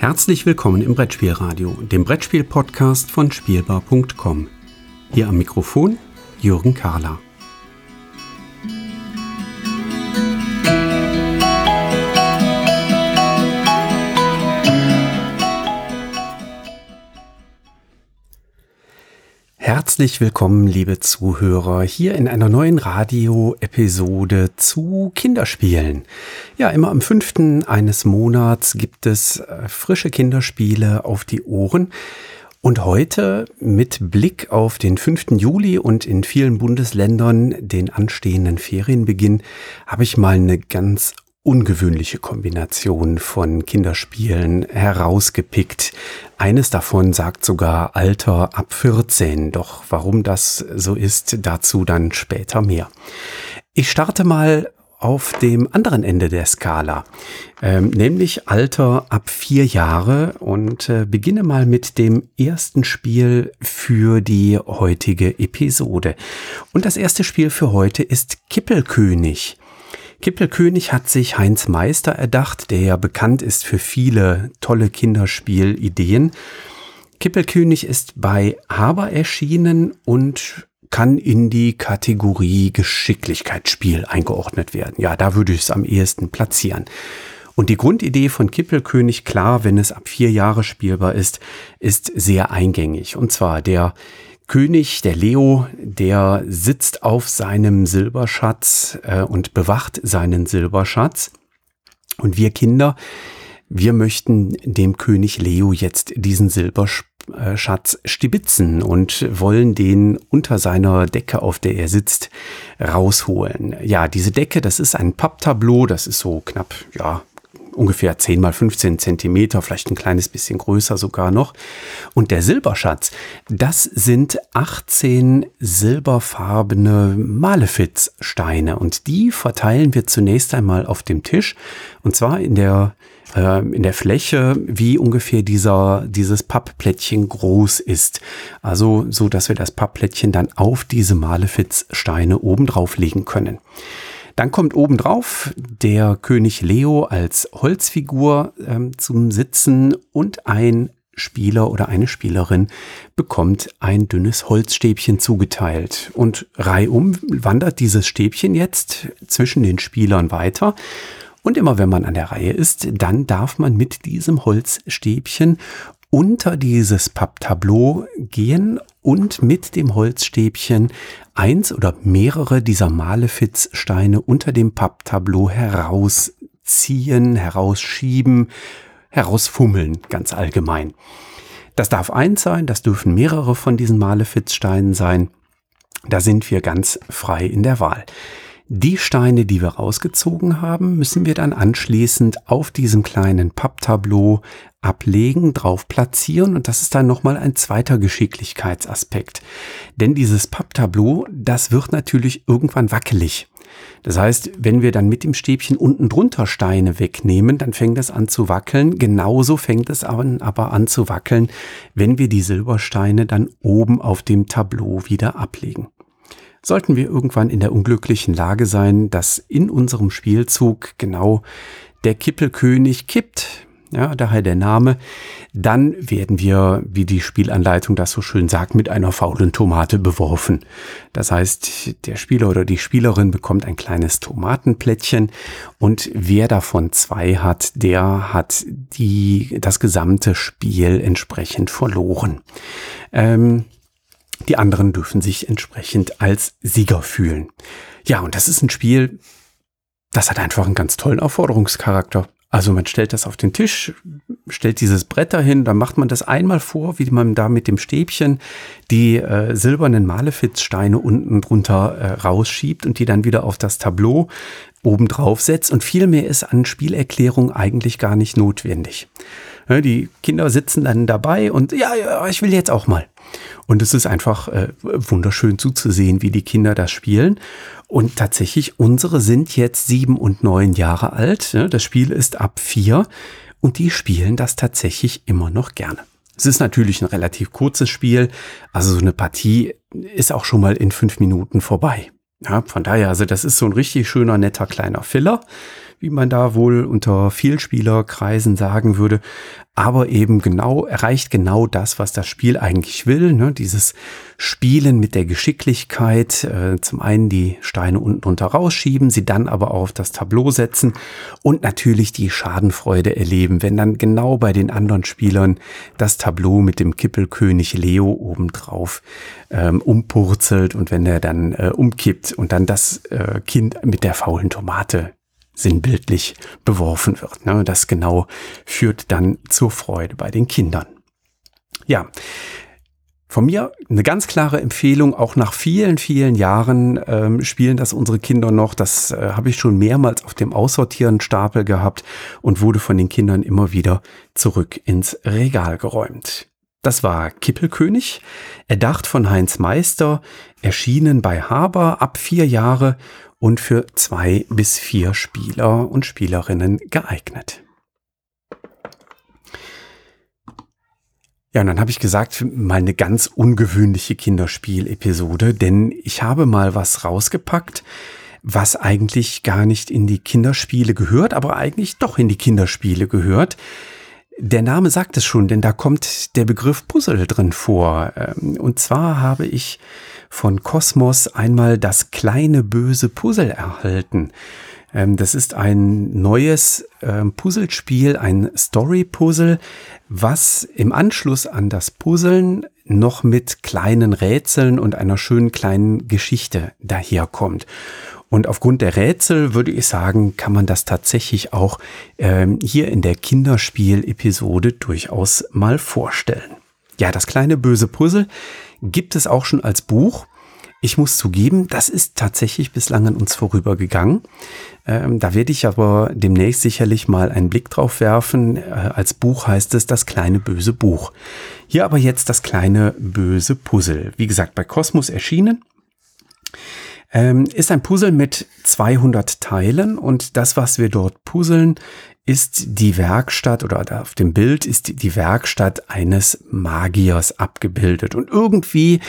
Herzlich willkommen im Brettspielradio, dem Brettspiel-Podcast von Spielbar.com. Hier am Mikrofon Jürgen Kahler. Herzlich willkommen, liebe Zuhörer, hier in einer neuen Radio-Episode zu Kinderspielen. Ja, immer am fünften eines Monats gibt es äh, frische Kinderspiele auf die Ohren. Und heute mit Blick auf den 5. Juli und in vielen Bundesländern den anstehenden Ferienbeginn habe ich mal eine ganz ungewöhnliche Kombination von Kinderspielen herausgepickt. Eines davon sagt sogar Alter ab 14, doch warum das so ist, dazu dann später mehr. Ich starte mal auf dem anderen Ende der Skala, ähm, nämlich Alter ab vier Jahre und äh, beginne mal mit dem ersten Spiel für die heutige Episode. Und das erste Spiel für heute ist Kippelkönig. Kippelkönig hat sich Heinz Meister erdacht, der ja bekannt ist für viele tolle Kinderspielideen. Kippelkönig ist bei Haber erschienen und kann in die Kategorie Geschicklichkeitsspiel eingeordnet werden. Ja, da würde ich es am ehesten platzieren. Und die Grundidee von Kippelkönig, klar, wenn es ab vier Jahre spielbar ist, ist sehr eingängig. Und zwar der König, der Leo, der sitzt auf seinem Silberschatz äh, und bewacht seinen Silberschatz. Und wir Kinder, wir möchten dem König Leo jetzt diesen Silberschatz stibitzen und wollen den unter seiner Decke, auf der er sitzt, rausholen. Ja, diese Decke, das ist ein Papptableau, das ist so knapp, ja, ungefähr 10 mal 15 Zentimeter, vielleicht ein kleines bisschen größer sogar noch. Und der Silberschatz, das sind 18 silberfarbene Malefizsteine und die verteilen wir zunächst einmal auf dem Tisch und zwar in der äh, in der Fläche, wie ungefähr dieser, dieses Pappplättchen groß ist. Also so, dass wir das Pappplättchen dann auf diese Malefizsteine oben drauf legen können. Dann kommt obendrauf der König Leo als Holzfigur ähm, zum Sitzen und ein Spieler oder eine Spielerin bekommt ein dünnes Holzstäbchen zugeteilt. Und reihum wandert dieses Stäbchen jetzt zwischen den Spielern weiter. Und immer wenn man an der Reihe ist, dann darf man mit diesem Holzstäbchen unter dieses Papptableau gehen und mit dem Holzstäbchen eins oder mehrere dieser Malefizsteine unter dem Papptableau herausziehen, herausschieben, herausfummeln, ganz allgemein. Das darf eins sein, das dürfen mehrere von diesen Malefizsteinen sein. Da sind wir ganz frei in der Wahl. Die Steine, die wir rausgezogen haben, müssen wir dann anschließend auf diesem kleinen Papptableau ablegen, drauf platzieren und das ist dann nochmal ein zweiter Geschicklichkeitsaspekt. Denn dieses Papptableau, das wird natürlich irgendwann wackelig. Das heißt, wenn wir dann mit dem Stäbchen unten drunter Steine wegnehmen, dann fängt es an zu wackeln. Genauso fängt es aber an zu wackeln, wenn wir die Silbersteine dann oben auf dem Tableau wieder ablegen. Sollten wir irgendwann in der unglücklichen Lage sein, dass in unserem Spielzug genau der Kippelkönig kippt, ja, daher der Name, dann werden wir, wie die Spielanleitung das so schön sagt, mit einer faulen Tomate beworfen. Das heißt, der Spieler oder die Spielerin bekommt ein kleines Tomatenplättchen und wer davon zwei hat, der hat die, das gesamte Spiel entsprechend verloren. Ähm, die anderen dürfen sich entsprechend als Sieger fühlen. Ja, und das ist ein Spiel, das hat einfach einen ganz tollen Aufforderungscharakter. Also man stellt das auf den Tisch, stellt dieses Brett dahin, dann macht man das einmal vor, wie man da mit dem Stäbchen die äh, silbernen Malefizsteine unten drunter äh, rausschiebt und die dann wieder auf das Tableau oben drauf setzt. Und viel mehr ist an Spielerklärung eigentlich gar nicht notwendig. Ja, die Kinder sitzen dann dabei und ja, ja, ich will jetzt auch mal. Und es ist einfach äh, wunderschön zuzusehen, wie die Kinder das spielen. Und tatsächlich, unsere sind jetzt sieben und neun Jahre alt. Das Spiel ist ab vier und die spielen das tatsächlich immer noch gerne. Es ist natürlich ein relativ kurzes Spiel, also so eine Partie ist auch schon mal in fünf Minuten vorbei. Ja, von daher, also das ist so ein richtig schöner, netter kleiner Filler. Wie man da wohl unter Vielspielerkreisen sagen würde, aber eben genau, erreicht genau das, was das Spiel eigentlich will. Ne? Dieses Spielen mit der Geschicklichkeit, äh, zum einen die Steine unten drunter rausschieben, sie dann aber auf das Tableau setzen und natürlich die Schadenfreude erleben, wenn dann genau bei den anderen Spielern das Tableau mit dem Kippelkönig Leo obendrauf ähm, umpurzelt und wenn er dann äh, umkippt und dann das äh, Kind mit der faulen Tomate sinnbildlich beworfen wird. Ne? Das genau führt dann zur Freude bei den Kindern. Ja, von mir eine ganz klare Empfehlung, auch nach vielen, vielen Jahren ähm, spielen das unsere Kinder noch. Das äh, habe ich schon mehrmals auf dem Aussortieren Stapel gehabt und wurde von den Kindern immer wieder zurück ins Regal geräumt. Das war Kippelkönig, erdacht von Heinz Meister, erschienen bei Haber ab vier Jahre und für zwei bis vier Spieler und Spielerinnen geeignet. Ja, und dann habe ich gesagt, mal eine ganz ungewöhnliche Kinderspielepisode, denn ich habe mal was rausgepackt, was eigentlich gar nicht in die Kinderspiele gehört, aber eigentlich doch in die Kinderspiele gehört. Der Name sagt es schon, denn da kommt der Begriff Puzzle drin vor. Ähm, und zwar habe ich von Kosmos einmal das kleine böse Puzzle erhalten. Ähm, das ist ein neues ähm, Puzzlespiel, ein Story-Puzzle, was im Anschluss an das Puzzeln noch mit kleinen Rätseln und einer schönen kleinen Geschichte daherkommt. Und aufgrund der Rätsel würde ich sagen, kann man das tatsächlich auch ähm, hier in der Kinderspiel-Episode durchaus mal vorstellen. Ja, das kleine böse Puzzle gibt es auch schon als Buch. Ich muss zugeben, das ist tatsächlich bislang an uns vorübergegangen. Ähm, da werde ich aber demnächst sicherlich mal einen Blick drauf werfen. Äh, als Buch heißt es das kleine böse Buch. Hier aber jetzt das kleine böse Puzzle. Wie gesagt, bei Kosmos erschienen. Ähm, ist ein Puzzle mit 200 Teilen und das, was wir dort puzzeln, ist die Werkstatt oder auf dem Bild ist die Werkstatt eines Magiers abgebildet. Und irgendwie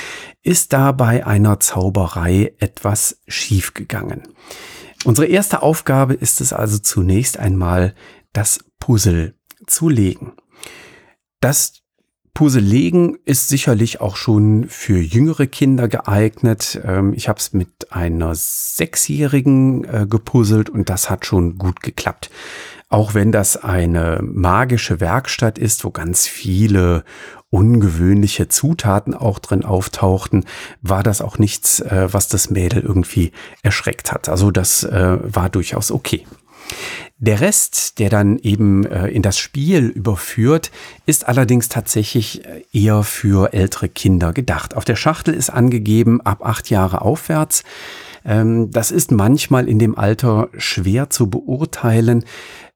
ist da bei einer Zauberei etwas schiefgegangen. Unsere erste Aufgabe ist es also zunächst einmal, das Puzzle zu legen. Das Puzzle legen ist sicherlich auch schon für jüngere Kinder geeignet. Ähm, ich habe es mit einer Sechsjährigen äh, gepuzzelt und das hat schon gut geklappt. Auch wenn das eine magische Werkstatt ist, wo ganz viele ungewöhnliche Zutaten auch drin auftauchten, war das auch nichts, äh, was das Mädel irgendwie erschreckt hat. Also das äh, war durchaus okay. Der Rest, der dann eben äh, in das Spiel überführt, ist allerdings tatsächlich eher für ältere Kinder gedacht. Auf der Schachtel ist angegeben ab acht Jahre aufwärts. Ähm, das ist manchmal in dem Alter schwer zu beurteilen.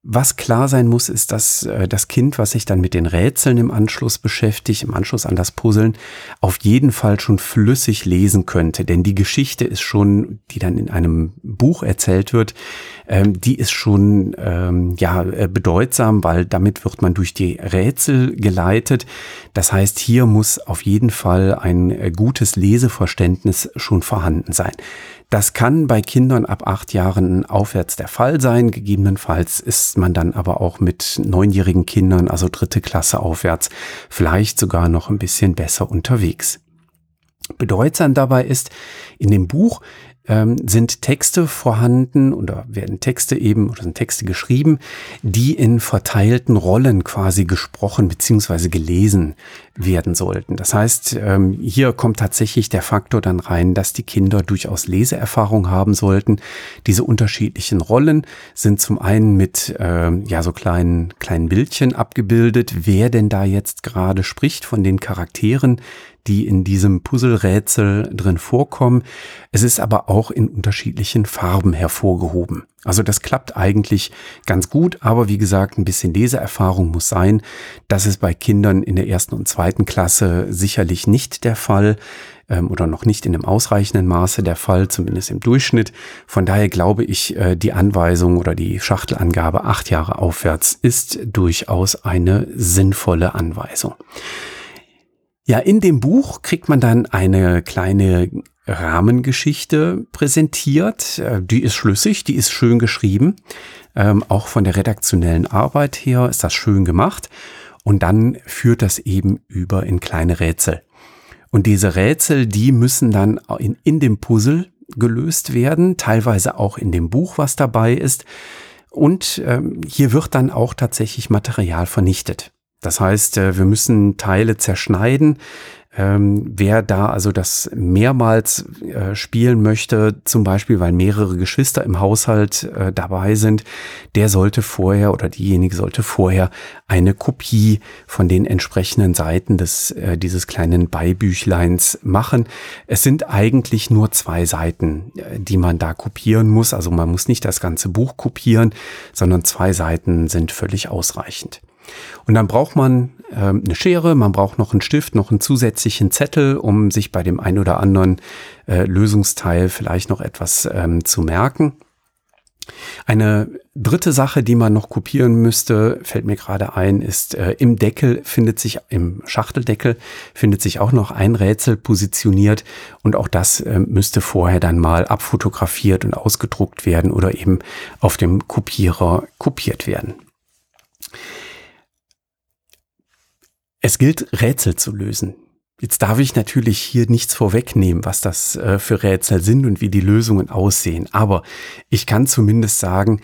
Was klar sein muss, ist, dass äh, das Kind, was sich dann mit den Rätseln im Anschluss beschäftigt, im Anschluss an das Puzzeln, auf jeden Fall schon flüssig lesen könnte. Denn die Geschichte ist schon, die dann in einem Buch erzählt wird, ähm, die ist schon ähm, ja äh, bedeutsam, weil damit wird man durch die Rätsel geleitet. Das heißt, hier muss auf jeden Fall ein äh, gutes Leseverständnis schon vorhanden sein. Das kann bei Kindern ab acht Jahren aufwärts der Fall sein. Gegebenenfalls ist man dann aber auch mit neunjährigen Kindern, also dritte Klasse aufwärts, vielleicht sogar noch ein bisschen besser unterwegs. Bedeutsam dabei ist, in dem Buch ähm, sind Texte vorhanden oder werden Texte eben oder sind Texte geschrieben, die in verteilten Rollen quasi gesprochen beziehungsweise gelesen werden sollten. Das heißt, ähm, hier kommt tatsächlich der Faktor dann rein, dass die Kinder durchaus Leseerfahrung haben sollten. Diese unterschiedlichen Rollen sind zum einen mit ähm, ja so kleinen kleinen Bildchen abgebildet, wer denn da jetzt gerade spricht von den Charakteren, die in diesem Puzzlerätsel drin vorkommen. Es ist aber auch in unterschiedlichen Farben hervorgehoben. Also das klappt eigentlich ganz gut, aber wie gesagt, ein bisschen Leseerfahrung muss sein. Das ist bei Kindern in der ersten und zweiten Klasse sicherlich nicht der Fall ähm, oder noch nicht in einem ausreichenden Maße der Fall, zumindest im Durchschnitt. Von daher glaube ich, äh, die Anweisung oder die Schachtelangabe acht Jahre aufwärts ist durchaus eine sinnvolle Anweisung. Ja, in dem Buch kriegt man dann eine kleine Rahmengeschichte präsentiert. Äh, die ist schlüssig, die ist schön geschrieben. Ähm, auch von der redaktionellen Arbeit her ist das schön gemacht. Und dann führt das eben über in kleine Rätsel. Und diese Rätsel, die müssen dann in, in dem Puzzle gelöst werden, teilweise auch in dem Buch, was dabei ist. Und ähm, hier wird dann auch tatsächlich Material vernichtet. Das heißt, äh, wir müssen Teile zerschneiden. Ähm, wer da also das mehrmals äh, spielen möchte, zum Beispiel weil mehrere Geschwister im Haushalt äh, dabei sind, der sollte vorher oder diejenige sollte vorher eine Kopie von den entsprechenden Seiten des, dieses kleinen Beibüchleins machen. Es sind eigentlich nur zwei Seiten, die man da kopieren muss. Also man muss nicht das ganze Buch kopieren, sondern zwei Seiten sind völlig ausreichend. Und dann braucht man ähm, eine Schere, man braucht noch einen Stift, noch einen zusätzlichen Zettel, um sich bei dem ein oder anderen äh, Lösungsteil vielleicht noch etwas ähm, zu merken. Eine dritte Sache, die man noch kopieren müsste, fällt mir gerade ein, ist äh, im Deckel findet sich, im Schachteldeckel findet sich auch noch ein Rätsel positioniert und auch das äh, müsste vorher dann mal abfotografiert und ausgedruckt werden oder eben auf dem Kopierer kopiert werden. Es gilt, Rätsel zu lösen. Jetzt darf ich natürlich hier nichts vorwegnehmen, was das äh, für Rätsel sind und wie die Lösungen aussehen. Aber ich kann zumindest sagen,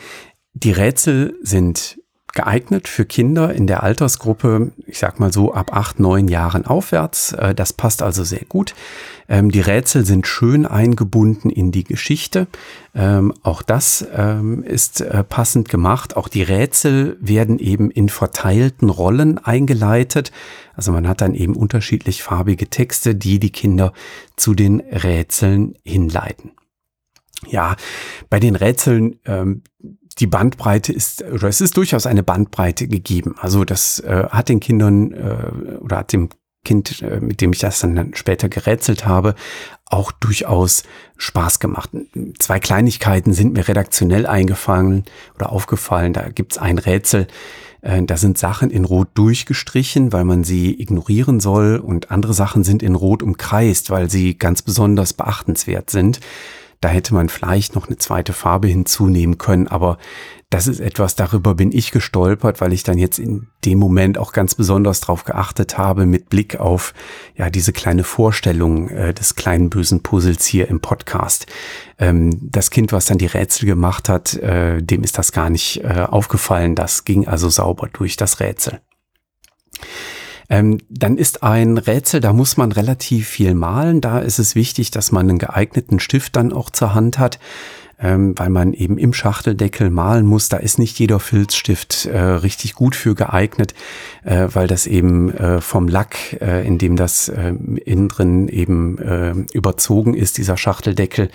die Rätsel sind geeignet für Kinder in der Altersgruppe, ich sag mal so ab acht, neun Jahren aufwärts. Äh, das passt also sehr gut. Ähm, die Rätsel sind schön eingebunden in die Geschichte. Ähm, auch das ähm, ist äh, passend gemacht. Auch die Rätsel werden eben in verteilten Rollen eingeleitet. Also man hat dann eben unterschiedlich farbige Texte, die die Kinder zu den Rätseln hinleiten. Ja, bei den Rätseln, die Bandbreite ist, oder es ist durchaus eine Bandbreite gegeben. Also das äh, hat den Kindern äh, oder hat dem Kind, äh, mit dem ich das dann später gerätselt habe, auch durchaus Spaß gemacht. Zwei Kleinigkeiten sind mir redaktionell eingefallen oder aufgefallen. Da gibt's ein Rätsel, äh, da sind Sachen in Rot durchgestrichen, weil man sie ignorieren soll und andere Sachen sind in Rot umkreist, weil sie ganz besonders beachtenswert sind. Da hätte man vielleicht noch eine zweite Farbe hinzunehmen können, aber das ist etwas, darüber bin ich gestolpert, weil ich dann jetzt in dem Moment auch ganz besonders drauf geachtet habe, mit Blick auf ja diese kleine Vorstellung äh, des kleinen bösen Puzzles hier im Podcast. Ähm, das Kind, was dann die Rätsel gemacht hat, äh, dem ist das gar nicht äh, aufgefallen. Das ging also sauber durch das Rätsel. Ähm, dann ist ein Rätsel, da muss man relativ viel malen. Da ist es wichtig, dass man einen geeigneten Stift dann auch zur Hand hat ähm, weil man eben im Schachteldeckel malen muss. Da ist nicht jeder Filzstift äh, richtig gut für geeignet, äh, weil das eben äh, vom Lack, äh, in dem das äh, innen drin eben äh, überzogen ist, dieser Schachteldeckel,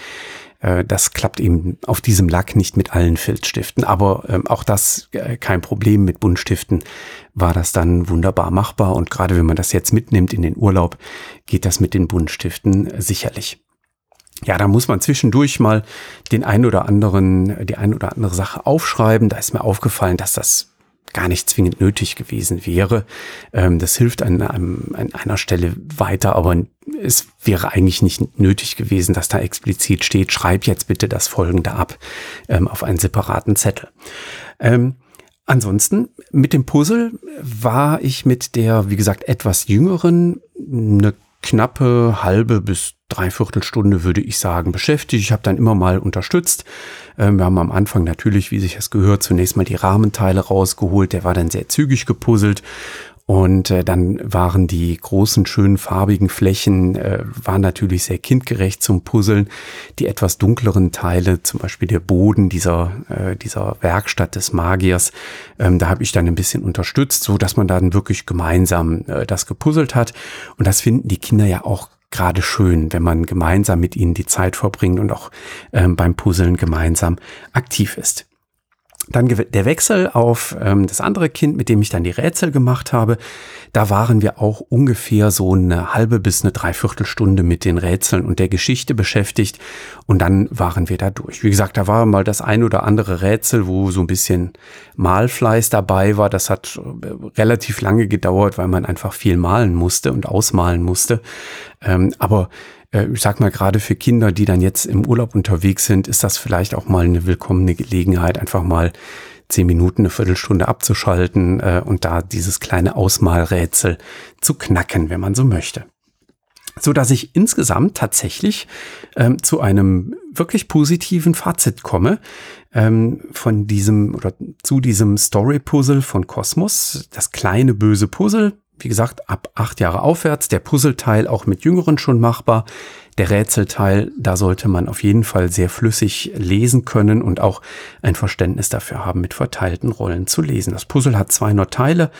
das klappt eben auf diesem Lack nicht mit allen Filzstiften. Aber ähm, auch das äh, kein Problem. Mit Buntstiften war das dann wunderbar machbar. Und gerade wenn man das jetzt mitnimmt in den Urlaub, geht das mit den Buntstiften äh, sicherlich ja, da muss man zwischendurch mal den ein oder anderen, die ein oder andere Sache aufschreiben. Da ist mir aufgefallen, dass das gar nicht zwingend nötig gewesen wäre. Ähm, das hilft an, einem, an einer Stelle weiter, aber es wäre eigentlich nicht nötig gewesen, dass da explizit steht, schreib jetzt bitte das Folgende ab ähm, auf einen separaten Zettel. Ähm, ansonsten mit dem Puzzle war ich mit der, wie gesagt, etwas jüngeren eine knappe halbe bis dreiviertel Stunde, würde ich sagen, beschäftigt. Ich habe dann immer mal unterstützt. Ähm, wir haben am Anfang natürlich, wie sich es gehört, zunächst mal die Rahmenteile rausgeholt. Der war dann sehr zügig gepuzzelt und äh, dann waren die großen, schönen, farbigen Flächen, äh, waren natürlich sehr kindgerecht zum Puzzeln. Die etwas dunkleren Teile, zum Beispiel der Boden dieser, äh, dieser Werkstatt des Magiers, ähm, da habe ich dann ein bisschen unterstützt, so dass man dann wirklich gemeinsam äh, das gepuzzelt hat. Und das finden die Kinder ja auch gerade schön, wenn man gemeinsam mit ihnen die Zeit verbringt und auch ähm, beim Puzzeln gemeinsam aktiv ist. Dann der Wechsel auf ähm, das andere Kind, mit dem ich dann die Rätsel gemacht habe. Da waren wir auch ungefähr so eine halbe bis eine Dreiviertelstunde mit den Rätseln und der Geschichte beschäftigt. Und dann waren wir da durch. Wie gesagt, da war mal das ein oder andere Rätsel, wo so ein bisschen Malfleiß dabei war. Das hat äh, relativ lange gedauert, weil man einfach viel malen musste und ausmalen musste. Ähm, aber ich sag mal, gerade für Kinder, die dann jetzt im Urlaub unterwegs sind, ist das vielleicht auch mal eine willkommene Gelegenheit, einfach mal zehn Minuten, eine Viertelstunde abzuschalten äh, und da dieses kleine Ausmalrätsel zu knacken, wenn man so möchte so dass ich insgesamt tatsächlich ähm, zu einem wirklich positiven Fazit komme ähm, von diesem oder zu diesem Story Puzzle von Kosmos, das kleine böse Puzzle. Wie gesagt, ab acht Jahre aufwärts, der Puzzleteil auch mit Jüngeren schon machbar. Der Rätselteil, da sollte man auf jeden Fall sehr flüssig lesen können und auch ein Verständnis dafür haben, mit verteilten Rollen zu lesen. Das Puzzle hat 200 Teile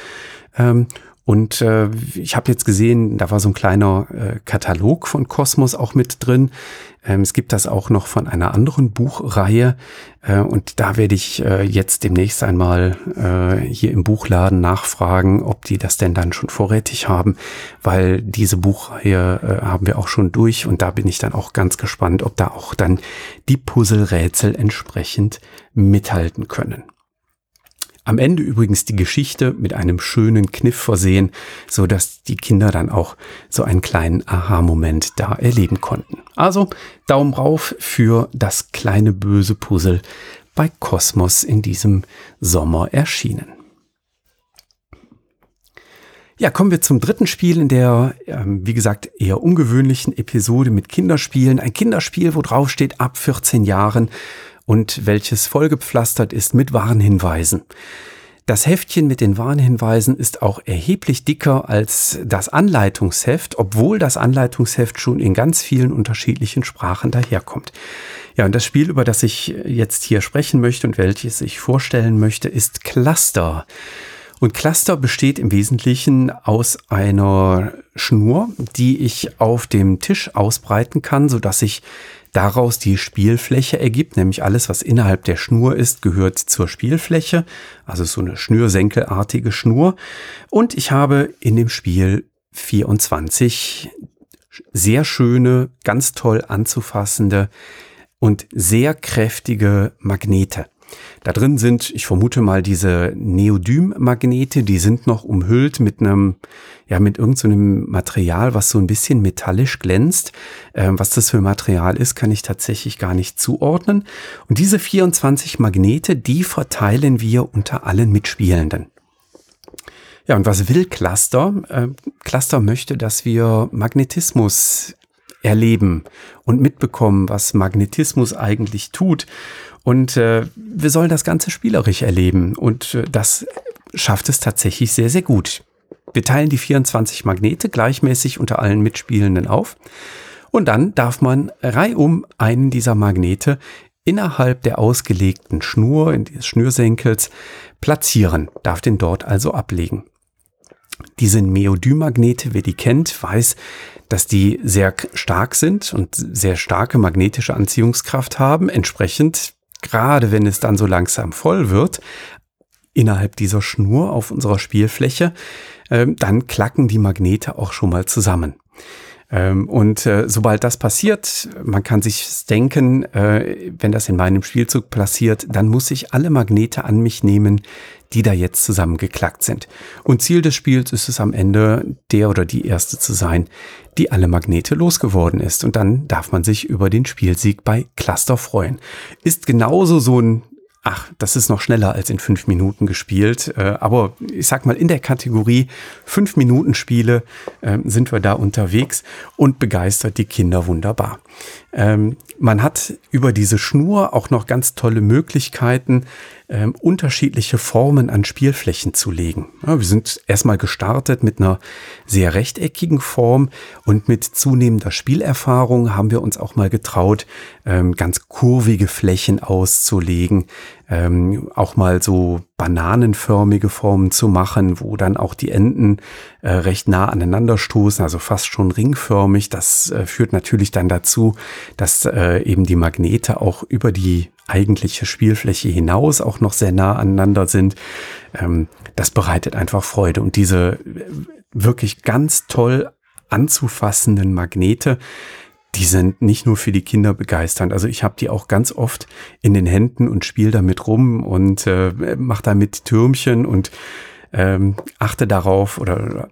ähm, und äh, ich habe jetzt gesehen, da war so ein kleiner äh, Katalog von Kosmos auch mit drin. Ähm, es gibt das auch noch von einer anderen Buchreihe. Äh, und da werde ich äh, jetzt demnächst einmal äh, hier im Buchladen nachfragen, ob die das denn dann schon vorrätig haben, weil diese Buchreihe haben wir auch schon durch. Und da bin ich dann auch ganz gespannt, ob da auch dann die Puzzlerätsel entsprechend mithalten können. Am Ende übrigens die Geschichte mit einem schönen Kniff versehen, so dass die Kinder dann auch so einen kleinen Aha-Moment da erleben konnten. Also Daumen rauf für das kleine böse Puzzle bei Kosmos in diesem Sommer erschienen. Ja, kommen wir zum dritten Spiel in der, ähm, wie gesagt, eher ungewöhnlichen Episode mit Kinderspielen. Ein Kinderspiel, wo drauf steht ab 14 Jahren und welches vollgepflastert ist mit Warnhinweisen. Das Heftchen mit den Warnhinweisen ist auch erheblich dicker als das Anleitungsheft, obwohl das Anleitungsheft schon in ganz vielen unterschiedlichen Sprachen daherkommt. Ja, und das Spiel, über das ich jetzt hier sprechen möchte und welches ich vorstellen möchte, ist Cluster. Und Cluster besteht im Wesentlichen aus einer Schnur, die ich auf dem Tisch ausbreiten kann, so dass ich daraus die Spielfläche ergibt, nämlich alles, was innerhalb der Schnur ist, gehört zur Spielfläche, also so eine schnürsenkelartige Schnur. Und ich habe in dem Spiel 24 sehr schöne, ganz toll anzufassende und sehr kräftige Magnete. Da drin sind, ich vermute mal, diese Neodym-Magnete, die sind noch umhüllt mit einem, ja, mit irgendeinem so Material, was so ein bisschen metallisch glänzt. Ähm, was das für Material ist, kann ich tatsächlich gar nicht zuordnen. Und diese 24 Magnete, die verteilen wir unter allen Mitspielenden. Ja, und was will Cluster? Äh, Cluster möchte, dass wir Magnetismus erleben und mitbekommen, was Magnetismus eigentlich tut. Und äh, wir sollen das Ganze spielerisch erleben. Und äh, das schafft es tatsächlich sehr, sehr gut. Wir teilen die 24 Magnete gleichmäßig unter allen Mitspielenden auf. Und dann darf man reihum einen dieser Magnete innerhalb der ausgelegten Schnur, in des Schnürsenkels, platzieren, darf den dort also ablegen. Diese Neodym-Magnete, wer die kennt, weiß, dass die sehr stark sind und sehr starke magnetische Anziehungskraft haben. Entsprechend gerade wenn es dann so langsam voll wird, innerhalb dieser Schnur auf unserer Spielfläche, äh, dann klacken die Magnete auch schon mal zusammen. Ähm, und äh, sobald das passiert, man kann sich denken, äh, wenn das in meinem Spielzug passiert, dann muss ich alle Magnete an mich nehmen, die da jetzt zusammengeklackt sind. Und Ziel des Spiels ist es am Ende, der oder die erste zu sein, die alle Magnete losgeworden ist. Und dann darf man sich über den Spielsieg bei Cluster freuen. Ist genauso so ein ach, das ist noch schneller als in fünf Minuten gespielt. Äh, aber ich sag mal, in der Kategorie fünf Minuten Spiele äh, sind wir da unterwegs und begeistert die Kinder wunderbar. Ähm, man hat über diese Schnur auch noch ganz tolle Möglichkeiten, ähm, unterschiedliche Formen an Spielflächen zu legen. Ja, wir sind erstmal gestartet mit einer sehr rechteckigen Form und mit zunehmender Spielerfahrung haben wir uns auch mal getraut, ähm, ganz kurvige Flächen auszulegen, ähm, auch mal so bananenförmige Formen zu machen, wo dann auch die Enden äh, recht nah aneinander stoßen, also fast schon ringförmig. Das äh, führt natürlich dann dazu, dass äh, eben die Magnete auch über die eigentliche Spielfläche hinaus auch noch sehr nah aneinander sind. Ähm, das bereitet einfach Freude. Und diese äh, wirklich ganz toll anzufassenden Magnete, die sind nicht nur für die Kinder begeisternd. Also ich habe die auch ganz oft in den Händen und spiele damit rum und äh, mache damit Türmchen und ähm, achte darauf oder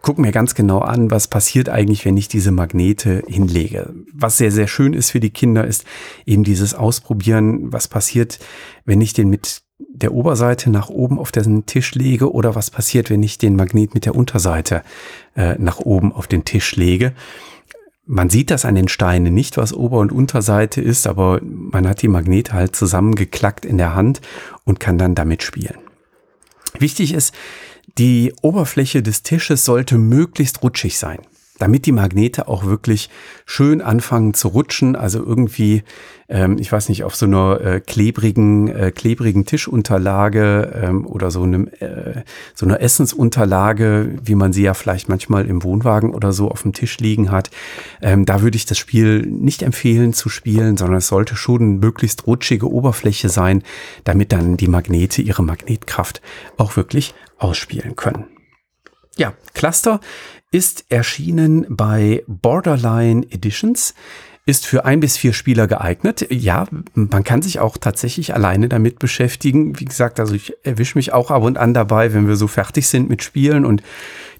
gucke mir ganz genau an, was passiert eigentlich, wenn ich diese Magnete hinlege. Was sehr, sehr schön ist für die Kinder, ist eben dieses Ausprobieren, was passiert, wenn ich den mit der Oberseite nach oben auf den Tisch lege oder was passiert, wenn ich den Magnet mit der Unterseite äh, nach oben auf den Tisch lege. Man sieht das an den Steinen nicht, was Ober- und Unterseite ist, aber man hat die Magnete halt zusammengeklackt in der Hand und kann dann damit spielen. Wichtig ist, die Oberfläche des Tisches sollte möglichst rutschig sein damit die Magnete auch wirklich schön anfangen zu rutschen. Also irgendwie, ähm, ich weiß nicht, auf so einer äh, klebrigen, äh, klebrigen Tischunterlage ähm, oder so einem äh, so einer Essensunterlage, wie man sie ja vielleicht manchmal im Wohnwagen oder so auf dem Tisch liegen hat. Ähm, da würde ich das Spiel nicht empfehlen zu spielen, sondern es sollte schon eine möglichst rutschige Oberfläche sein, damit dann die Magnete ihre Magnetkraft auch wirklich ausspielen können. Ja, Cluster ist erschienen bei Borderline Editions, ist für ein bis vier Spieler geeignet. Ja, man kann sich auch tatsächlich alleine damit beschäftigen. Wie gesagt, also ich erwische mich auch ab und an dabei, wenn wir so fertig sind mit Spielen und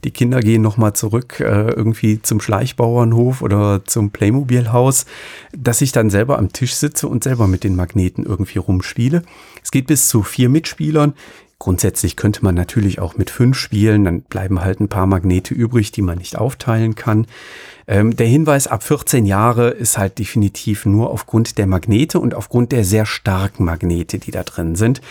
die Kinder gehen nochmal zurück äh, irgendwie zum Schleichbauernhof oder zum Playmobil-Haus, dass ich dann selber am Tisch sitze und selber mit den Magneten irgendwie rumspiele. Es geht bis zu vier Mitspielern. Grundsätzlich könnte man natürlich auch mit fünf spielen, dann bleiben halt ein paar Magnete übrig, die man nicht aufteilen kann. Ähm, der Hinweis ab 14 Jahre ist halt definitiv nur aufgrund der Magnete und aufgrund der sehr starken Magnete, die da drin sind.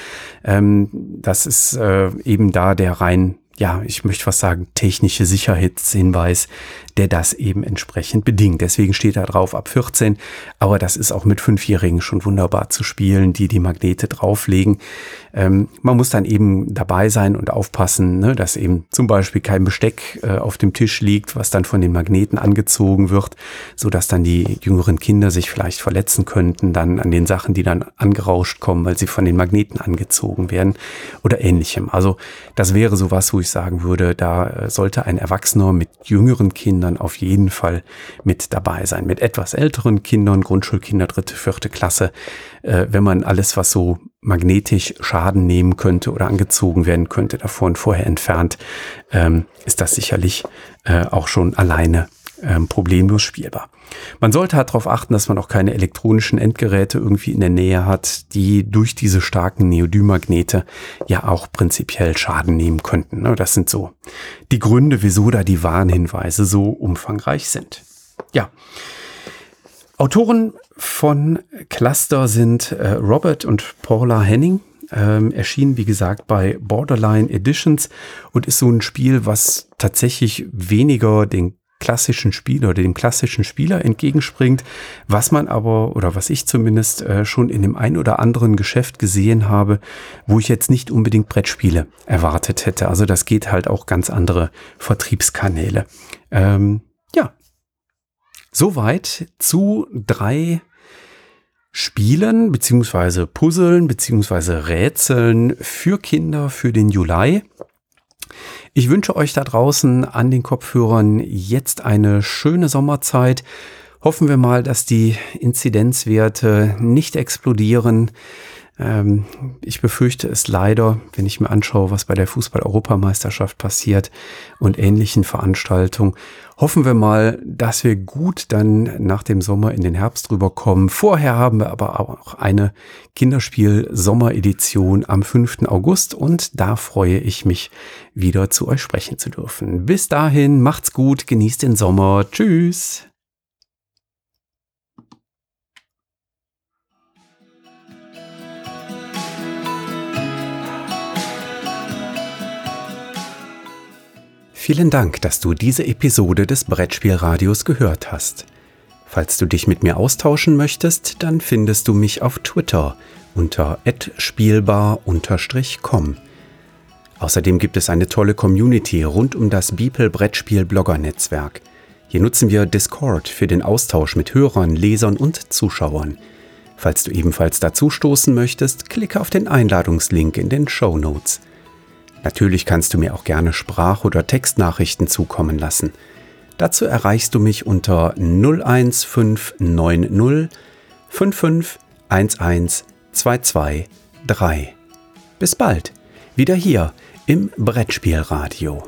Ähm, das ist äh, eben da der rein ja, ich möchte fast sagen, technische Sicherheitshinweis, der das eben entsprechend bedingt. Deswegen steht da drauf ab 14, aber das ist auch mit Fünfjährigen schon wunderbar zu spielen, die die Magnete drauflegen. Ähm, man muss dann eben dabei sein und aufpassen, ne, dass eben zum Beispiel kein Besteck äh, auf dem Tisch liegt, was dann von den Magneten angezogen wird, so dass dann die jüngeren Kinder sich vielleicht verletzen könnten, dann an den Sachen, die dann angerauscht kommen, weil sie von den Magneten angezogen werden oder ähnlichem. Also das wäre sowas, wo ich sagen würde, da äh, sollte ein Erwachsener mit jüngeren Kindern auf jeden Fall mit dabei sein. Mit etwas älteren Kindern, Grundschulkinder, dritte, vierte Klasse, äh, wenn man alles, was so magnetisch Schaden nehmen könnte oder angezogen werden könnte, davon vorher entfernt, ähm, ist das sicherlich äh, auch schon alleine ähm, problemlos spielbar. Man sollte halt darauf achten, dass man auch keine elektronischen Endgeräte irgendwie in der Nähe hat, die durch diese starken Neodym-Magnete ja auch prinzipiell Schaden nehmen könnten. Ne? Das sind so die Gründe, wieso da die Warnhinweise so umfangreich sind. Ja. Autoren von Cluster sind äh, Robert und Paula Henning. Ähm, erschien, wie gesagt, bei Borderline Editions und ist so ein Spiel, was tatsächlich weniger den klassischen Spieler oder dem klassischen Spieler entgegenspringt, was man aber oder was ich zumindest äh, schon in dem ein oder anderen Geschäft gesehen habe, wo ich jetzt nicht unbedingt Brettspiele erwartet hätte. Also das geht halt auch ganz andere Vertriebskanäle. Ähm, ja, soweit zu drei Spielen beziehungsweise Puzzeln beziehungsweise Rätseln für Kinder für den Juli. Ich wünsche euch da draußen an den Kopfhörern jetzt eine schöne Sommerzeit. Hoffen wir mal, dass die Inzidenzwerte nicht explodieren. Ähm, ich befürchte es leider, wenn ich mir anschaue, was bei der Fußball-Europameisterschaft passiert und ähnlichen Veranstaltungen. Hoffen wir mal, dass wir gut dann nach dem Sommer in den Herbst rüberkommen. Vorher haben wir aber auch eine Kinderspiel-Sommeredition am 5. August und da freue ich mich wieder zu euch sprechen zu dürfen. Bis dahin, macht's gut, genießt den Sommer. Tschüss. Vielen Dank, dass du diese Episode des Brettspielradios gehört hast. Falls du dich mit mir austauschen möchtest, dann findest du mich auf Twitter unter @spielbar_com. Außerdem gibt es eine tolle Community rund um das Beeple Brettspiel Blogger Netzwerk. Hier nutzen wir Discord für den Austausch mit Hörern, Lesern und Zuschauern. Falls du ebenfalls dazu stoßen möchtest, klicke auf den Einladungslink in den Show Notes. Natürlich kannst du mir auch gerne Sprach- oder Textnachrichten zukommen lassen. Dazu erreichst du mich unter 01590 55 223. Bis bald, wieder hier im Brettspielradio.